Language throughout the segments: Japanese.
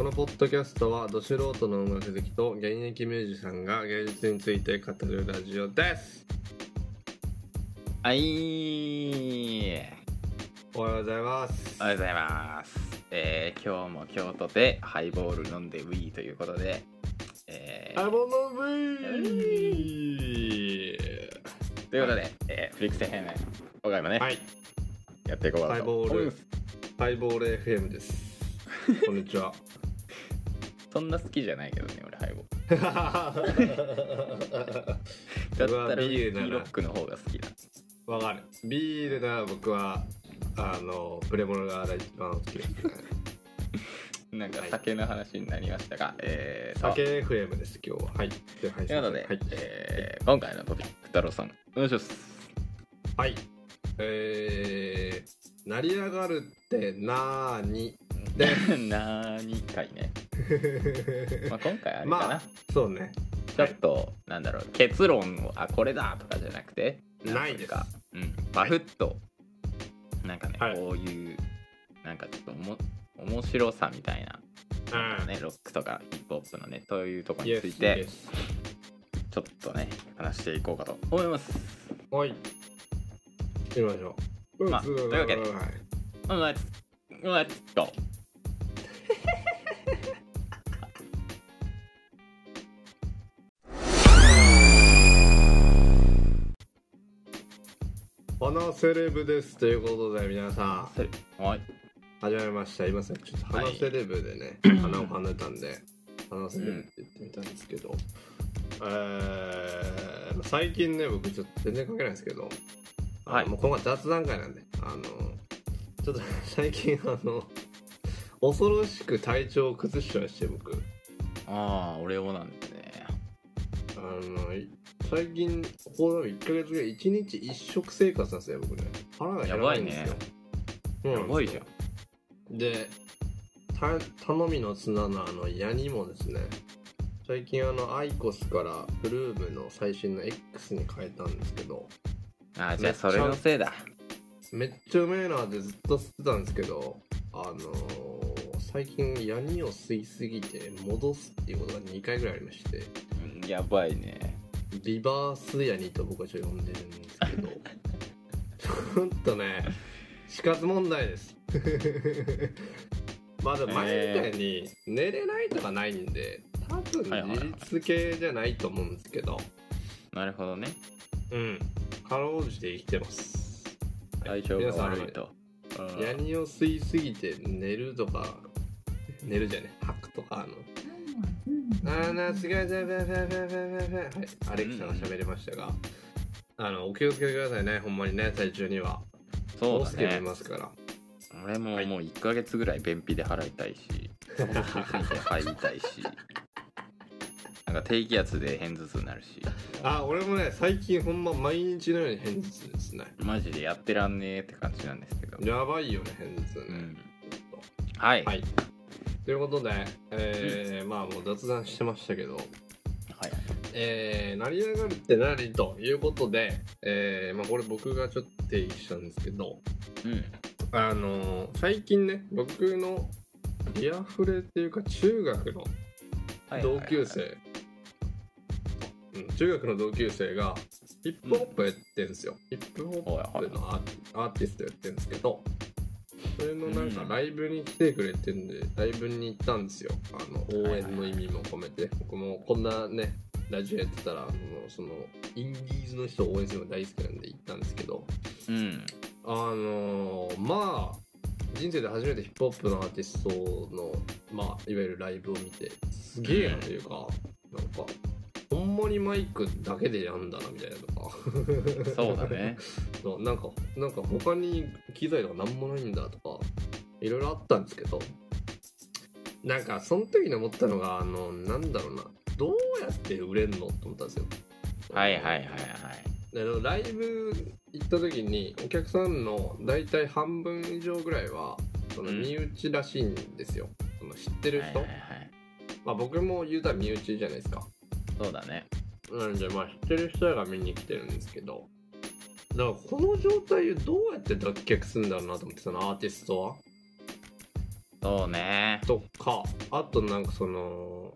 このポッドキャストはど素人の音楽好きと現役ミュージシャンが芸術について語るラジオです。はい。おはようございます。おはようございます、えー、今日も京都でハイボール飲んでウィーということで、えーアボノブイということで、えー、フリックス編今回もね、はい。やっていこうかハイとボールハイボール FM です。こんにちは そんな好きじゃないけどね俺ハイボー。僕 ルだったらウビールロックの方が好きだ。わかる。ビールなら僕はあのプレモルが一番好きですね。なんか酒の話になりましたが、えー、そう酒 FM です今日は。はい。ではいということで、はい、えー今回のトピック太郎さんお願いします。はい、えー、成り上がるってなーにでなーにかいね、まあ、今回あれかな、まあそうね。ちょっと、なんだろう結論をあこれだとかじゃなくてないです。か、うん、バフッと、なんかね、はい。こういうなんかちょっとおも面白さみたいな、うん。ね、ロックとかヒップホップのねというとこについてちょっとね話していこうかと思います。はい。行きましょう。まあうんというわけで。はい。うん Let's Let's go 花セレブですということで皆さん。はい。始まりました。今さっきちょっとはい花セレブでね、花を跳ねたんで花セレブって言ってみたんですけど、えーまあ最近ね僕ちょっと全然関係ないんですけど、はい。もう今回雑談会なんであのちょっと 最近あの恐ろしく体調を崩しちゃいまして僕。ああ俺もなんですね。あのい最近ここ1ヶ月ぐらい1日1食生活なんですよ僕ね。腹が減らないんですよ。やばいやばいじゃん。でた頼みの綱のあの矢にもですね最近あのアイコスからブルームの最新の X に変えたんですけどあーじゃあそれのせいだ。めっちゃうめえなってずっと吸ってたんですけどあのー最近ヤニを吸いすぎて戻すっていうことが2回ぐらいありまして。うんやばいねリバースヤニと僕はちょっと呼んでるんですけど。ちょっとね死活問題です。まだ前みたいに寝れないとかないんで多分自律系じゃないと思うんですけど。なるほどね。うん。かろうじて生きてます。体調が悪いと。うん。ヤニを吸いすぎて寝るとか寝るじゃね吐くとかあのあーなすがいさいはいアレクサが喋りましたがあのお気をつけてくださいねほんまにね体調には。そうだね。ますから。俺もはい。もう1ヶ月ぐらい便秘で払いたいし入りたいし。なんか低気圧で片頭痛になるし。あ俺もね最近ほんま毎日のように片頭痛ですね。マジでやってらんねえって感じなんですけど。やばいよね片頭痛ね、うん。はい。はい。ということで、えーまあもう雑談してましたけど。はい。えー、成り上がるって何ということで、えーまあ、これ僕がちょっと定義したんですけど、うん。あのー最近ね僕のリアフレっていうか中学のはい同級生、うん中学の同級生がヒップホップやってんですよ、ヒップホップのアーティストやってるんですけどそれのなんかうん。ライブに来てくれてんで、ライブに行ったんですよ。あの応援の意味も込めて、僕もこんなねラジオやってたらもうそのインディーズの人を応援するの大好きなんで行ったんですけど。うん。あのーまあ人生で初めてヒップホップのアーティストの、まあ、いわゆるライブを見てすげえなというか、なんかほんまにマイクだけでやんだなみたいなとか。そうだね。そうなんかなんか他に機材とかなんもないんだとかいろいろあったんですけど。なんかその時に思ったのがあのなんだろうな。どうやって売れんのと思ったんですよ。はいはいはいはい。でライブ行った時にお客さんの大体半分以上ぐらいはそのうん。身内らしいんですよ、その知ってる人、はいはいはい。まあ、僕も言うたら身内じゃないですかそうだね。なんでまあ知ってる人が見に来てるんですけど。だからこの状態をどうやって脱却するんだろうなと思ってそのアーティストは。そうね。とかあとなんかその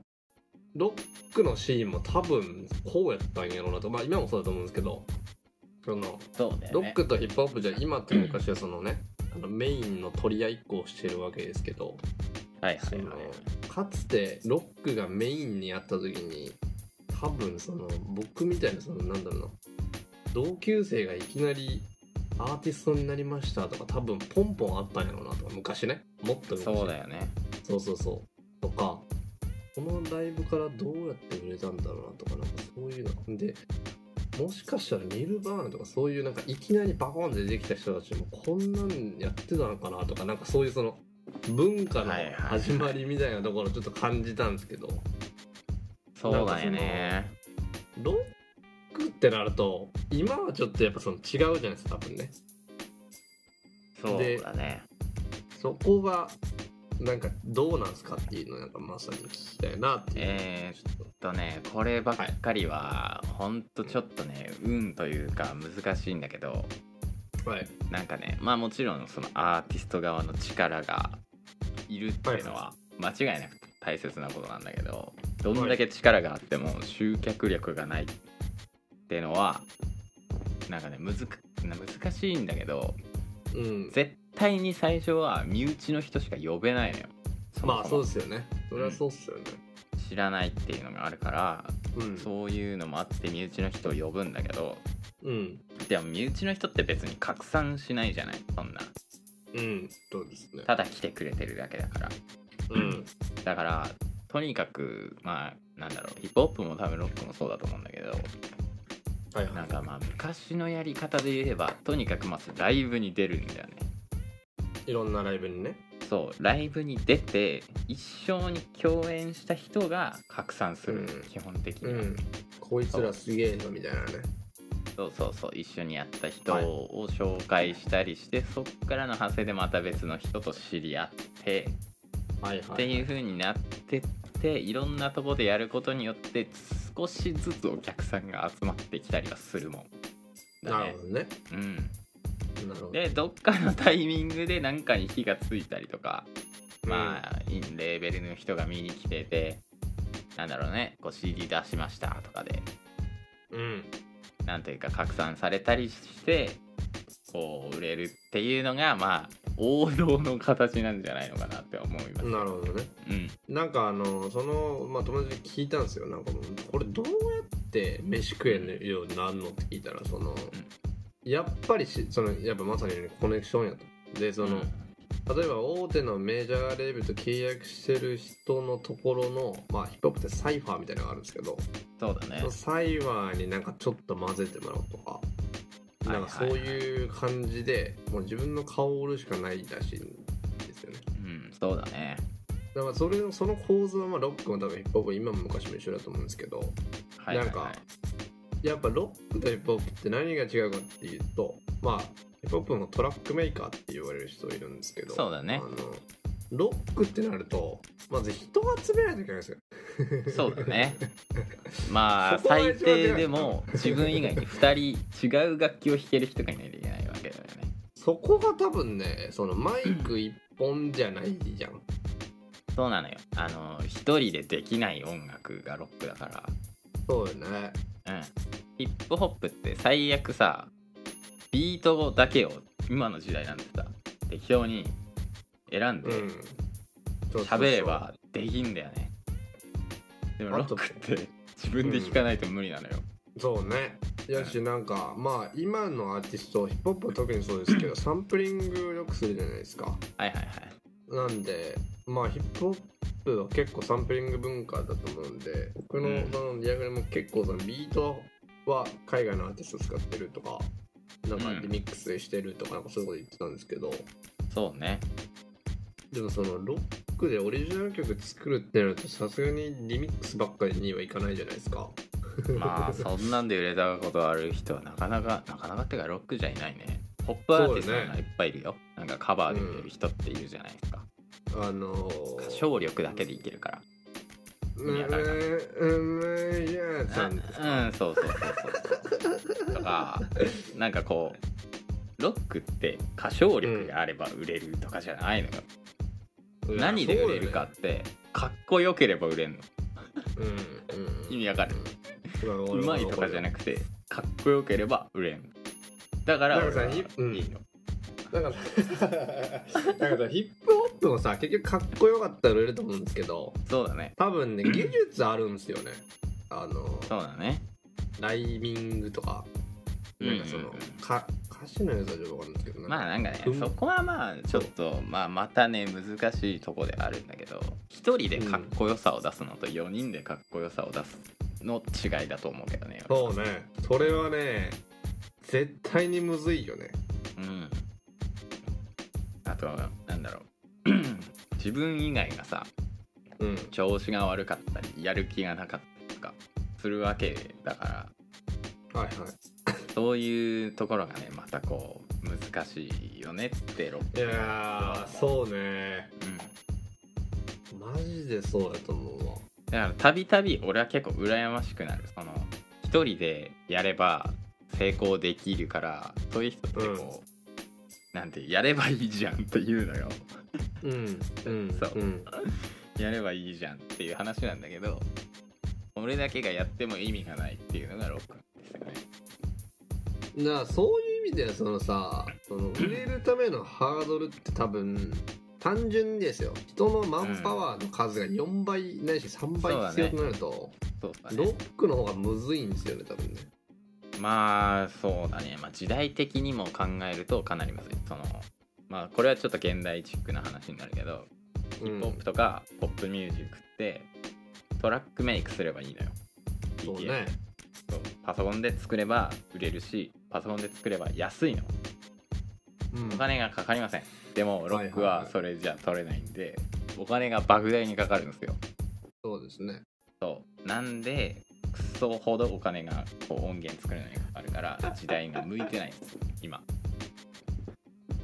ロックのシーンも多分こうやったんやろうなと。まあ今もそうだと思うんですけど。そのそね。ロックとヒップホップじゃ今と昔はそのねあのメインの取り合いっこをしてるわけですけど。はいはいかつてロックがメインにやった時に多分その僕みたいなそのなんだろうな同級生がいきなりアーティストになりましたとか多分ポンポンあったんやろうなとか昔ね。もっと昔。そうだよね。そうそうそう。とかこのライブからどうやって売れたんだろうなとかなんかそういうの。でもしかしたらニルバーナとかそういうなんかいきなりバコンって出てきた人たちもこんなんやってたのかなとかなんかそういうその文化のはいはい。はい始まりみたいなところちょっと感じたんですけど、そうだよね。ロックってなると今はちょっとやっぱその違うじゃないですか多分ね。そうだね。そこがなんかどうなんすかっていうのをなんかまさに聞きたいなっていう、えーちょっととねこればっかりはほんとちょっとね運というか難しいんだけどはい。なんかねまあもちろんそのアーティスト側の力がいるっていうのは間違いなく大切なことなんだけどどんだけ力があっても集客力がないっていうのはなんかね難しいんだけどうん。絶対に最初は身内の人しか呼べないのよ。もまあそうも。ですよね。それはそうっすよね。知らないっていうのがあるからうん。そういうのもあって身内の人を呼ぶんだけどうん。でも身内の人って別に拡散しないじゃないそんな。うん。そうですね。ただ来てくれてるだけだからうん。だからとにかくまあなんだろうヒップホップも多分ロックもそうだと思うんだけどはいはい。なんかまあ昔のやり方で言えばとにかくまずライブに出るんだよね。いろんなライブにね。そうライブに出て一緒に共演した人が拡散する、うん。基本的には、うん。こいつらすげえのみたいなね。そうそうそう一緒にやった人を紹介したりして、そっからの派生でまた別の人と知り合ってはいはい、はい、っていう風になってっていろんなとこでやることによって少しずつお客さんが集まってきたりはするもん。だね。なるほどね。うん。なるほど。でどっかのタイミングで何かに火がついたりとかまあ、インレーベルの人が見に来ててなんだろうねこう CD 出しましたとかでうん。なんというか拡散されたりしてこう売れるっていうのがまあ王道の形なんじゃないのかなって思います。なるほどね。うん。なんかあのその、まあ、友達に聞いたんですよ。なんかもうこれどうやって飯食えるようになるのって聞いたらその、やっぱりしそのやっぱまさにコネクションやとでその、例えば大手のメジャーレーベルと契約してる人のところのまあヒップホップってサイファーみたいなのがあるんですけど、そうだね。サイファーになんかちょっと混ぜてもらおうとか、なんかそういう感じでもう自分の顔を売るしかないらしいんですよね。うんそうだね。だからそれのその構図はまあロックも多分ヒップホップ今も昔も一緒だと思うんですけどはいはい、なんかはい、やっぱロックとヒップホップって何が違うかっていうとまあヒップホップのトラックメーカーって言われる人いるんですけどそうだね。あのロックってなるとまず人を集めないといけないんですよ。そうだね。まあ最低でも自分以外に2人違う楽器を弾ける人がいないといけないわけだよね。そこが多分ねそのマイク一本じゃないじゃん。そうなのよ。あの一人でできない音楽がロックだから。そうよね。うん。ヒップホップって最悪さビートだけを今の時代なんてさ適当に選んで喋ればできんだよね。でもロックって 自分で弾かないと無理なのよ、そうね。やしなんかまあ今のアーティストヒップホップは特にそうですけど サンプリングをよくするじゃないですか。はいはいはい。なんでまあヒップホップは結構サンプリング文化だと思うんで僕のうん。そのディアグラムも結構そのビートは海外のアーティスト使ってるとかなんかうん。リミックスしてるとかなんかそういうこと言ってたんですけど、そうねでもそのロックでオリジナル曲作るってなるとさすがにリミックスばっかりにはいかないじゃないですか。まあそんなんで売れたことある人はなかなかなかなかってかロックじゃいないね。ポップアーティストがいっぱいいるよ。なんかカバーで売れる人っているじゃないですか、あのー、歌唱力だけでいけるから。うんやだからうんうんいやさんですうかんそうそうそうそう。とかなんかこうロックって歌唱力があれば売れるとかじゃないのよ、何で売れるかってかっこよければ売れんの。そうん。うん。意味わかる？うまいとかじゃなくてかっこよければ売れんだから俺はいいの。なんかさ なんかさヒップホップもさ結局かっこよかったら売れると思うんですけどそうだね。多分ね 技術あるんですよね。あのそうだね。ライミングとか。なんかその、うんうんうん。か歌詞のやつはちょっとわかんないですけどまあなんかねうん。そこはまあちょっとまあまたね難しいとこであるんだけど一人でかっこよさを出すのと4人でかっこよさを出すの違いだと思うけどねそうね。それはね絶対にむずいよね。うん。あとはなんだろう。自分以外がさうん。調子が悪かったりやる気がなかったりとかするわけだから。はいはいそういうところがねまたこう難しいよねってロックいやーそうね。うん。マジでそうだと思うわ。だからたびたび俺は結構羨ましくなる。その一人でやれば成功できるからそういう人ってこう、なんてやればいいじゃんって言うのよ。うんうん そう。うん。やればいいじゃんっていう話なんだけど俺だけがやっても意味がないっていうのがロックねだからそういう意味ではそのさその売れるためのハードルって多分単純にですよ。人のマンパワーの数が4倍ないし3倍必要となると、そうだロねックの方がむずいんですよね多分ね。まあそうだね、まあ、時代的にも考えるとかなりむずい。そのまあこれはちょっと現代チックな話になるけどヒヒップホップとかポップミュージックってトラックメイクすればいいのよ。そうね。そう。パソコンで作れば売れるしパソコンで作れば安いの。うん。お金がかかりません。でもロックはいはい。ははいそれじゃ取れないんでお金が莫大にかかるんですよ。そうですね。そう。なんでクソほどお金がこう音源作るのにかかるから時代が向いてないんです今。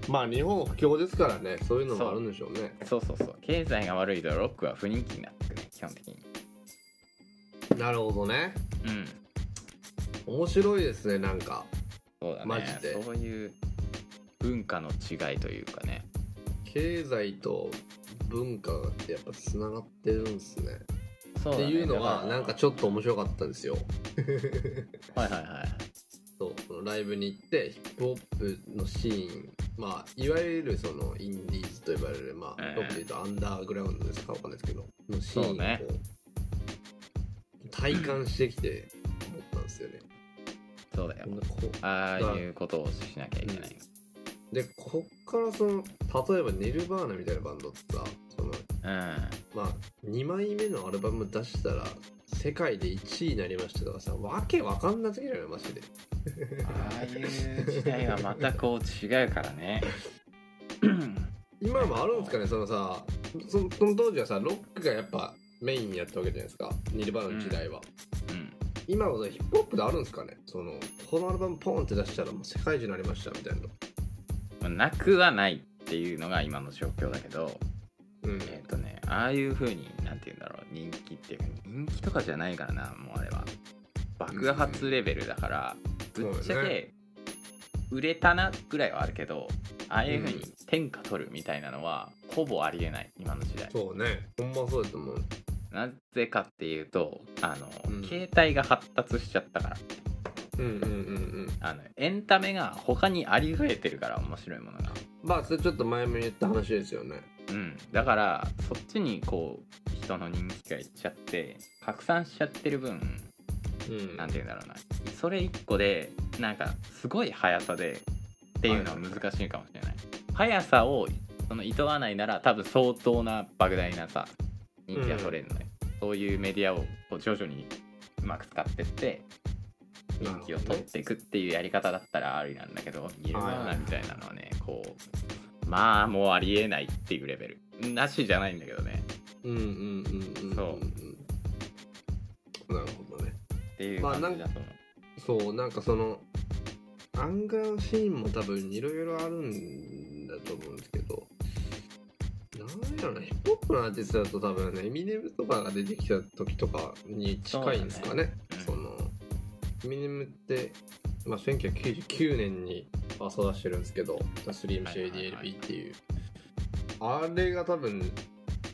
まあ日本不況ですからね。そういうのもあるんでしょうね。そうそうそう。経済が悪いとロックは不人気になってくるね基本的に。なるほどね。うん。面白いですねなんかそうだね。マジで。そういう文化の違いというかね。経済と文化ってやっぱつながってるんですね。そうだね。っていうのがなんかちょっと面白かったんですよ。はいはいはいそうそのライブに行ってヒップホップのシーン。まあいわゆるそのインディーズと呼ばれるまあええ。ロックで言うとアンダーグラウンドですかわかんないですけどのシーンをこそうね。う体感してきて思ったんですよね、そうだよ。ああいうことをしなきゃいけない、うでこっからその例えばネルバーナみたいなバンドってさそのうん。まあ2枚目のアルバム出したら世界で1位になりましたとかさわけわかんなすぎるよマジで。ああいう時代はまたこう違うからね。今もあるんですかねそのさその当時はさロックがやっぱメインにやったわけじゃないですかニルバーナの時代は、うん今はヒップホップであるんですかね。そのこのアルバムポンって出したらもう世界中になりましたみたいな。まあなくはないっていうのが今の状況だけどうん。えっ、とねああいう風になんて言うんだろう人気っていうか人気とかじゃないからなもうあれは。爆発レベルだから、ぶっちゃけ売れたなぐらいはあるけどああいう風にうん。天下取るみたいなのはほぼありえない今の時代。そうね。ほんまそうだと思うなぜかっていうとあの、うん。携帯が発達しちゃったから。うんうんうんうん。あのエンタメが他にありふれてるから面白いものが。まあそれちょっと前も言った話ですよね。うん。だからそっちにこう人の人気がいっちゃって拡散しちゃってる分うん。なんて言うんだろうな。それ1個でなんかすごい速さでっていうのは難しいかもしれない。速さをその厭わないなら多分相当な莫大なさ人気が取れるので、そういうメディアをこう徐々にうまく使ってって人気を取っていくっていうやり方だったらありなんだけどニルバーナみたいなのはねこうまあもうありえないっていうレベル。なしじゃないんだけどね。うんうんうんうんそうんなるほどね。っていうまあ感じだと思う、そうなんかそのアンガーシーンも多分いろいろあるんだと思うんですけどなんやろなヒップホップのアーティストだと多分ねエミネムとかが出てきた時とかに近いんですかね。そねのエミネムって、まあ、1999年にパーソ出してるんですけど「スリームシェイディ LP」っていう、あれが多分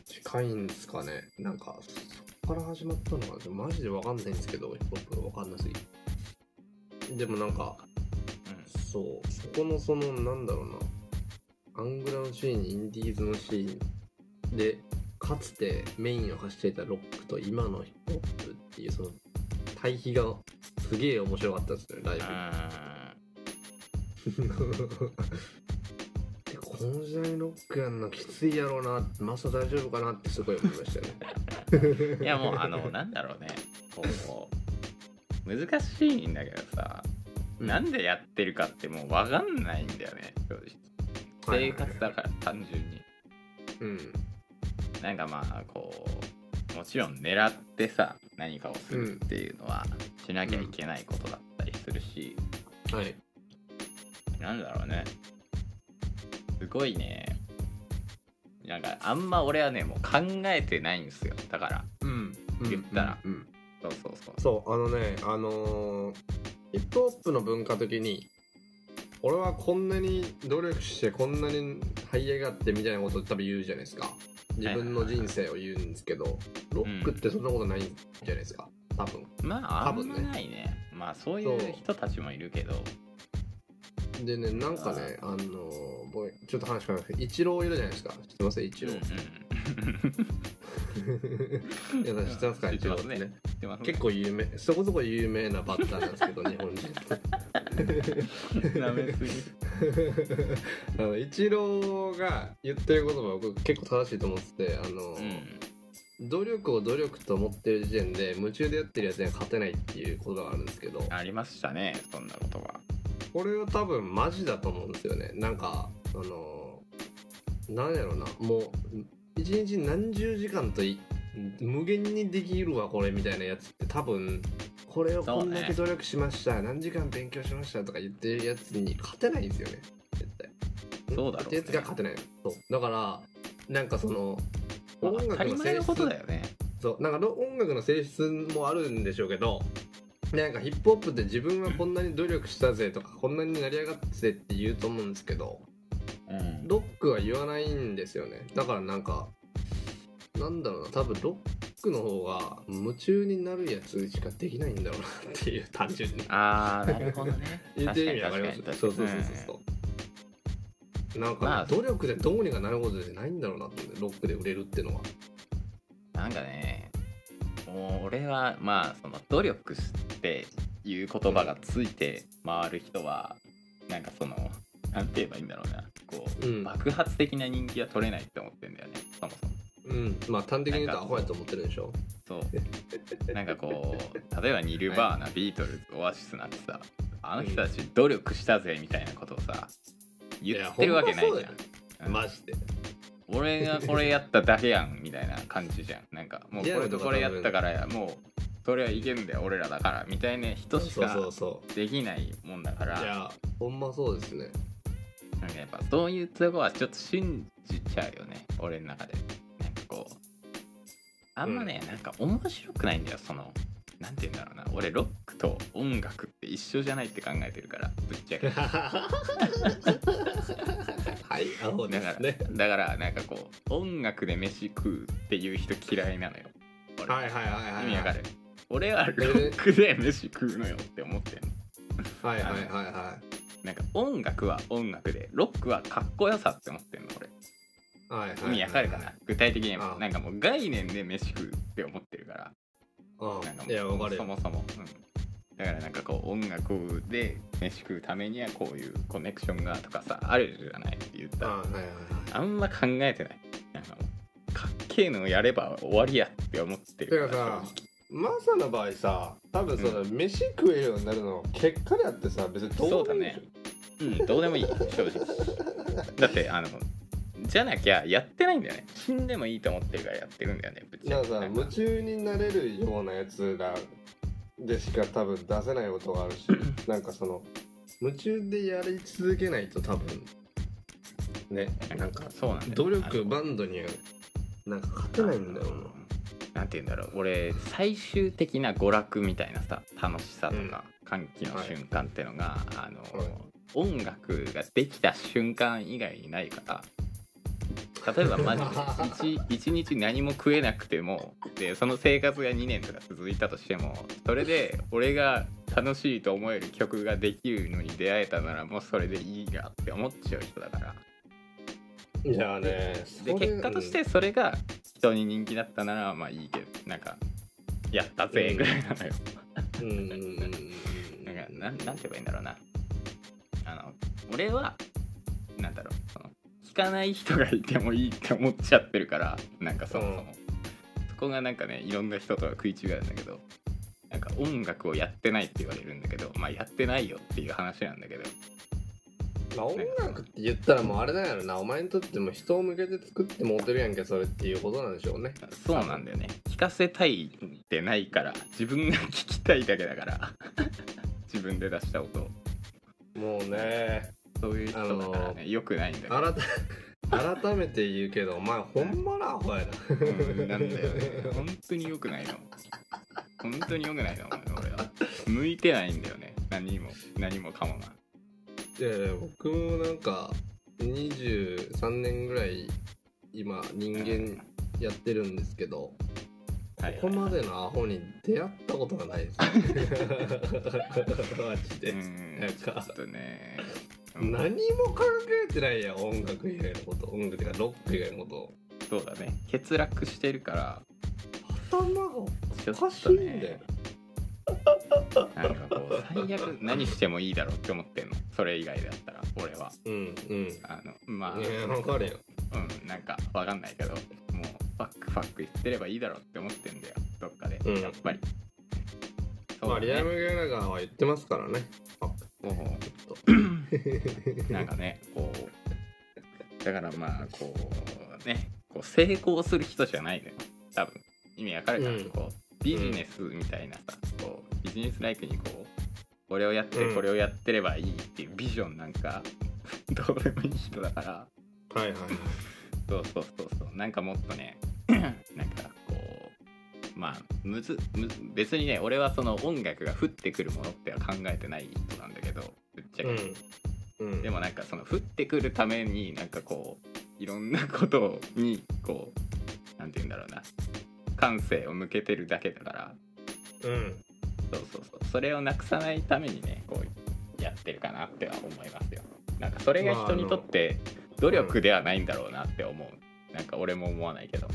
近いんですかね。なんかそこから始まったのかな。マジでわかんないんですけどヒップホップがわかんなすぎて。でもなんかそう。そこのそのなんだろうなアングラのシーンインディーズのシーンでかつてメインを走っていたロックと今のヒップホップっていうその対比がすげえ面白かったですねライブ。でこの時代にロックやんのきついやろうなマサ大丈夫かなってすごい思いましたね。いやもうあのなんだろうね。こう難しいんだけどさ、なんでやってるかってもう分かんないんだよね正直生活だから単純に。うんなんかまあこうもちろん狙ってさ何かをするっていうのはしなきゃいけないことだったりするし、はい。なんだろうね。すごいね。なんかあんま俺はねもう考えてないんですよ。だから。うん。言ったら。うん。うん。そうそうそう。そうあのねあのーヒップホップの文化的に俺はこんなに努力してこんなに這い上がってみたいなこと多分言うじゃないですか。自分の人生を言うんですけどロックってそんなことないんじゃないですか。多分。まああんま多分ね。ないね。まあそういう人たちもいるけど。でねなんかねあのちょっと話変わりますけどイチローいるじゃないですか。知ってます？イチロー、いや知ってますか？イチローってね。結構有名そこそこ有名なバッターなんですけど日本人なめすぎ。あのイチローが言ってる言葉は僕結構正しいと思っててあの、うん。努力を努力と思ってる時点で夢中でやってるやつには勝てないっていうことがあるんですけどありましたねそんな言葉。これは多分マジだと思うんですよね。なんかあのなんやろなもう一日何十時間とい無限にできるわこれみたいなやつって多分これをこんだけ努力しました、何時間勉強しましたとか言ってるやつに勝てないんですよね絶対。そうだろうね。やつが勝てないの。そう。だからなんかそのまあ音楽の性質ことだよね。そう。なんかろ音楽の性質もあるんでしょうけどなんかヒップホップって自分はこんなに努力したぜとかこんなに成り上がったぜって言うと思うんですけどうん。ロックは言わないんですよね。だからなんかなんだろうな。多分ロックの方が夢中になるやつしかできないんだろうなっていう 単純に。ああなるほどね。言ってる意味わかります？そうそうそうそう、なんか、まあ。努力でどうにかなることじゃないんだろうなってロックで売れるっていうのは。なんかねもう俺はまあその努力っていう言葉がついて回る人はなんかそのなんて言えばいいんだろうな。こう、うん。爆発的な人気は取れないって思ってんだよね。そもそも。うん。まあ端的に言うとアホやと思ってるでしょ。そう。なんかこう例えばニルバーナ、ビートルズオアシスなんてさあの人たち努力したぜみたいなことをさ言ってるわけないじゃん。うん。マジで。俺がこれやっただけやんみたいな感じじゃん。なんかもうこれとこれやったからやもうそれはいけんだよ俺らだからみたいな人しかできないもんだから。ういやほんまそうですねなんかやっぱそういうとこはちょっと信じちゃうよね俺の中で。なんかこうあんまね、なんか面白くないんだよそのなんて言うんだろうな俺ロックと音楽って一緒じゃないって考えてるからぶっちゃけ。はいアホでだから、すねだからなんかこう音楽で飯食うっていう人嫌いなのよ俺は。いはいはいはい意味わかる？俺はロックで飯食うのよって思ってんの。はいはいはいはなんか音楽は音楽でロックはかっこよさって思ってんの俺。いはいはい。意味わかるかな？具体的になんかもう概念で飯食うって思ってるから。うなんかもそもそも、うん、だからなんかこう音楽で飯食うためにはこういうコネクションがとかさあるじゃない？って言ったら。あはいはいはい。あんま考えてない。なんかもうかっけえのをやれば終わりやって思ってるてかさマサの場合さ多分その、飯食えるようになるの結果であってさ別にどうでもいいでしょうんどうでもいい正直。だってあのじゃなきゃやってないんだよね。死んでもいいと思ってるからやってるんだよねぶっちゃけなんか。さ夢中になれるようなやつらでしか多分出せないことがあるし なんかその夢中でやり続けないと多分ねなんかそうなんだよ努力バンドにはなんか勝てないんだよな。なんて言うんだろう。俺最終的な娯楽みたいなさ楽しさとか歓喜の瞬間ってのが、あの、はい音楽ができた瞬間以外にないから。例えばマジで 1, 1日何も食えなくてもでその生活が2年とか続いたとしてもそれで俺が楽しいと思える曲ができるのに出会えたならもうそれでいいやって思っちゃう人だから。いやねで結果としてそれが人に人気だったならまあいいけどなんかやったぜぐらいなのよ、うん。なんかなんなんて言えばいいんだろうなあの俺はなんだろうその聞かない人がいてもいいって思っちゃってるからなんかそもそも、うん。そこがなんかねいろんな人とは食い違うんだけどなんか音楽をやってないって言われるんだけどまあやってないよっていう話なんだけど。まあ音楽って言ったらもうあれだよなお前にとっても人を向けて作ってモテるやんけそれっていうことなんでしょうね。そうなんだよね。聞かせたいってないから自分が聞きたいだけだから 自分で出した音をもうねそういう人だからね、よくないんだけど。改改めて言うけどお前ほんまなアホやな。うんなんだよね。本当に良くないの。本当に良くないの俺は。向いてないんだよね。何も何もかもが。いやいや僕もなんか23年ぐらい今人間やってるんですけど、はいここまでのアホに出会ったことがないです マジで、うんなんか。ちょっとね。何も考えてないやん音楽以外のこと。音楽っていうかロック以外のこそうだね。欠落してるから。と頭がちょっおかしといんだよ。ね。なんかこう最悪何してもいいだろうって思ってんの。それ以外だったら俺は。うんうん。あのまあ。いやわかるよ。うんなんかわかんないけどファックファック言ってればいいだろうって思ってんだよ。どっかで、うん。やっぱり。まあリアム・ムギャラガーは言ってますからね。あもちょっう なんかねこう。だからまあこうね。こう成功する人じゃないのよ。多分。意味わかるかな、うん。こうビジネスみたいなさ、こうビジネスライクにこうこれをやってうん。これをやってればいいっていうビジョンなんかどうでもいい人だから。とはいはいはいそうそうそうそう。なんかもっとね なんかこうまあむずむず別にね俺はその音楽が降ってくるものっては考えてない人なんだけどぶっちゃけ、うん。うん。でもなんかその降ってくるためになんかこういろんなことにこうなんて言うんだろうな。感性を向けてるだけだから。うん。そうそうそう。それをなくさないためにねこうやってるかなっては思いますよ。なんかそれが人にとって努力ではないんだろうなって思う。なんか俺も思わないけど。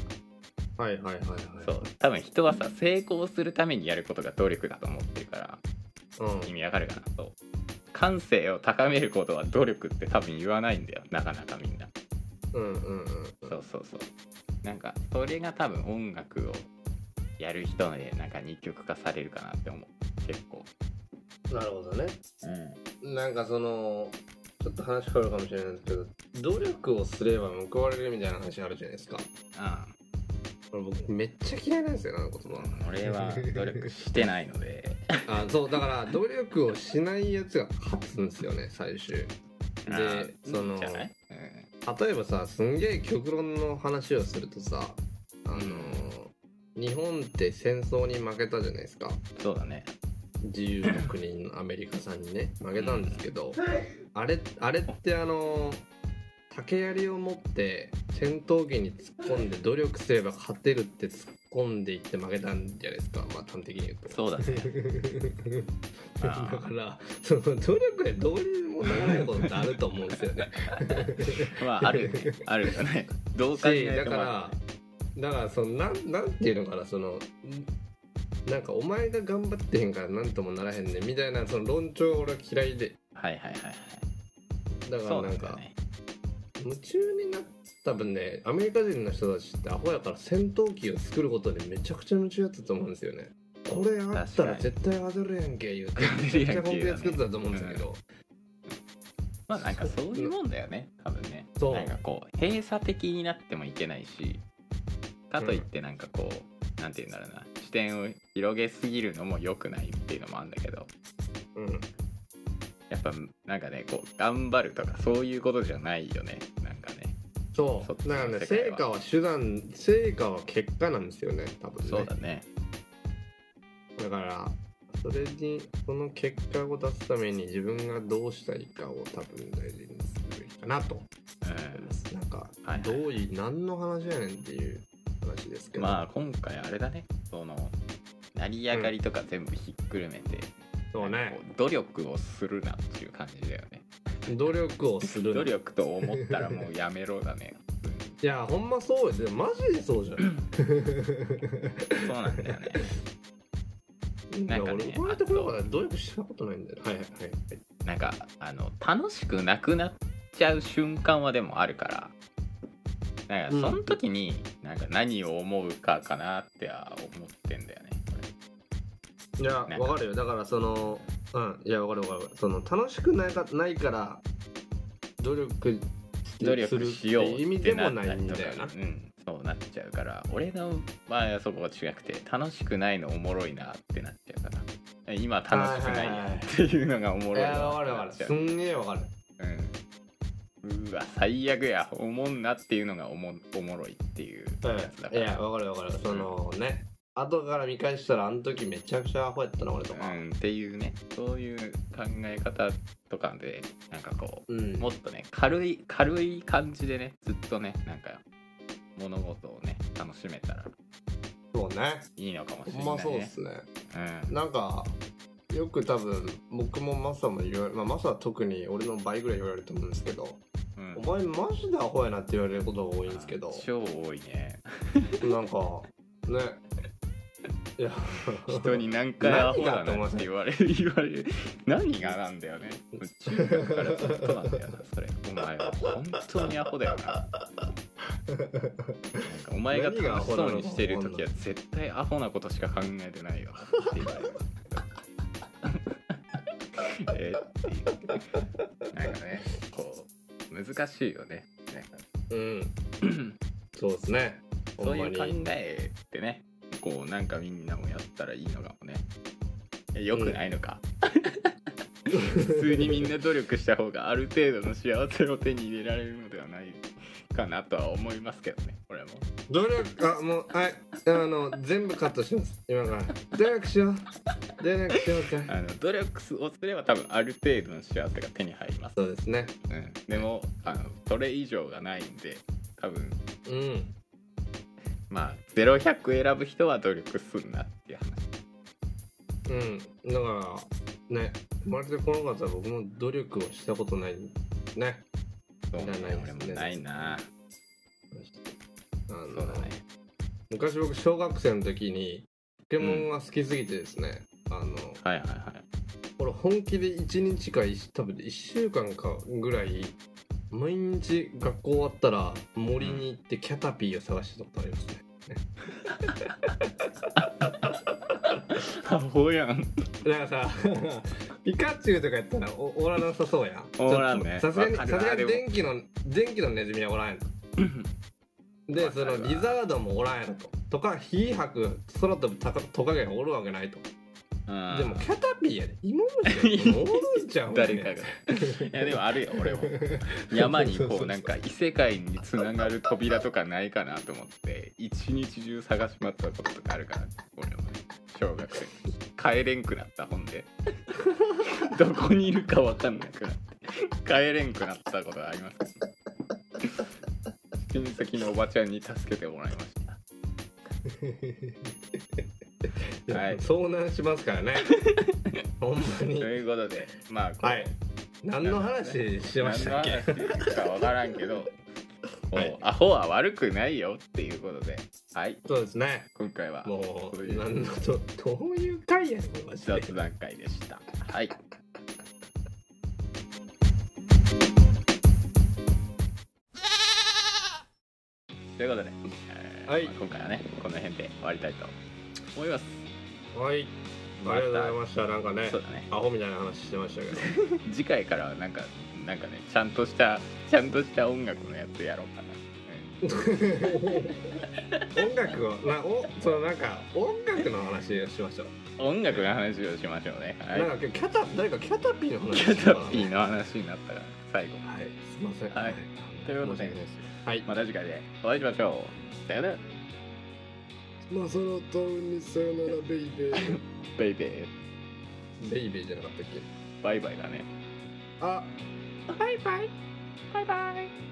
はいはいはいはい。そう。多分人はさ成功するためにやることが努力だと思ってるからうん。意味わかるかなそう感性を高めることは努力って多分言わないんだよ。なかなかみんな。うんうんうん。そうそうそう。なんかそれが多分音楽をやる人でなんか二極化されるかなって思う。結構。なるほどね。うん。なんかそのちょっと話変わるかもしれないんですけど努力をすれば報われるみたいな話あるじゃないですか。あこれ僕めっちゃ嫌いなんですよあの言葉あ俺は努力してないので。あそうだから努力をしないやつが勝つんですよね最終。あでーそのじゃない、例えばさすんげえ極論の話をするとさあの、日本って戦争に負けたじゃないですか。うん、そうだね。自由の国のアメリカさんにね負けたんですけど、あれあれってあの竹槍を持って戦闘機に突っ込んで努力すれば勝てるって突っ込んでいって負けたんじゃないですか。まあ端的に言うと。そうだね。だからその努力でどうにもならないことってあると思うんですよね。まああるね。あるよね。どう考えしだからだからそのなんなんていうのかなそのんなんかお前が頑張ってへんからなんともならへんねみたいなその論調が俺は嫌いで。るはいはいはいはい。だからなんかね。夢中になった分ねアメリカ人の人たちってアホやから戦闘機を作ることにめちゃくちゃ夢中やってたと思うんですよね。これあったら絶対当てるやんけ言うてめちゃくちゃ本気で作ってたと思うんですけど、まあなんかそういうもんだよね多分ね。そう。なんかこう閉鎖的になってもいけないしかといってなんかこう、なんて言うんだろうな。視点を広げすぎるのも良くないっていうのもあるんだけど。うんぱなんかねこう頑張るとかそういうことじゃないよね。なんかね。そう。だからね成果は手段成果は結果なんですよね。多分ね。そうだね。だからそれにその結果を出すために自分がどうしたいかを多分大事にするべきかなと。うん。なんか、はいはい。どういう何の話やねんっていう話ですけど。まあ今回あれだね。その成り上がりとか全部ひっくるめて、そうね。こう努力をするなっていう感じだよね。努力をする努力と思ったらもうやめろだね。いやほんまそうよ。でもマジでそうじゃん。そうなんだよね。なんかね俺こなから努力したことないんだよ。はいはいはい。はいなんかあの楽しくなくなっちゃう瞬間はでもあるから。なんかうん。その時になんか何を思うかかなっては思ってんだよねいやわかるよ。だからそのうん。いやわかるわかる。その楽しくないかないから努力努力しよう意味でもないんだよな。うん。そうなっちゃうから。俺の場合はそこは違くて楽しくないのおもろいなってなっちゃうから。今楽しくないやっていうのがおもろいいやなわかるわかる。すんげえわかる。うん。うわ最悪や。おもんなっていうのがおもおもろいっていうやつだから。いやわかるわかる。そのね後から見返したらあの時めちゃくちゃアホやったな俺とか。うん、っていうね。そういう考え方とかでなんかこうん。うもっとね軽い軽い感じでねずっとねなんか物事をね楽しめたらそうね。いいのかもしれほんないね。まそうっすね。うん。なんかよく多分僕もマサも言われまあマサは特に俺の倍ぐらい言われると思うんですけどうん。お前マジでアホやなって言われることが多いんですけど超多いね。なんかね人に何回アホだ何がと思いますなって言われる 言われる。何がなんだよね。中学からずっとなんだよなそれ。お前は本当にアホだよな。なんかお前が楽しそうにしてる時は絶対アホなことしか考えてないよ。って言われる。えっていう。なんかねこう難しいよね。なんか。うん。そうですね。ほそうんいう考えってねこうなんかみんなもやったらいいのかもね。えよくないのか、普通にみんな努力した方がある程度の幸せを手に入れられるのではないかなとは思いますけどねこれも。努力あもうはいあの全部カットします。今から。努力しよう。努力しようか。あの努力をすれば多分ある程度の幸せが手に入ります、そうですね。うん、でもあのそれ以上がないんで多分うんまあ0100選ぶ人は努力すんなっていう話。うん。だからね生まれてこなかったら僕も努力をしたことないね。そういらないですね俺もないな。あのそうだね。昔僕小学生の時にポケモンが好きすぎてですね、あのはいはいはい。俺本気で1日か一多分1週間かぐらい毎日学校終わったら森に行ってキャタピーを探してたことありますね、アホやん。だからさ ピカチュウとかやったらおおらなさそうやん。おらんねさすがにさすがに電気の電気のネズミはおらんやろでそのリザードもおらんやろと。とか火吐く空飛ぶトカゲがおるわけないと。うんでもキャタピーやで。芋虫やゃう。誰かが。いやでもあるよ俺も。山にこうなんか異世界につながる扉とかないかなと思って一日中探し回ったこととかあるから俺もね小学生帰れんくなった本で。どこにいるか分かんなくなって。帰れんくなったことがあります親戚 のおばちゃんに助けてもらいましたはい。遭難しますからね。ほんまに。ということでまあこうはい。何の話しましたっけ？何の話か分からんけど、こ うはいアホは悪くないよっていうことで。はい。そうですね。今回はもそう何のどどういう回やねんマジで。雑談会でした。はい。ということで、えーはい。まあ今回はねこの辺で終わりたいと思います。はい。ありがとうございました。なんかねそうだね。アホみたいな話してましたけど。次回からはなんかなんかねちゃんとしたちゃんとした音楽のやつやろうかな、うん。音楽をなおそのなんか音楽の話をしましょう、音楽の話をしましょうね。はい。なんかキャタ誰かキャタピーの話キャタピーの話になったから最後。はいすいません。はい。ということではい。また次回でお会いしましょう。さよならまあそのとにさよならベイベー。ベイベー。ベイベーじゃなかったっけ？バイバイだね。あ。バイバイ。バイバイ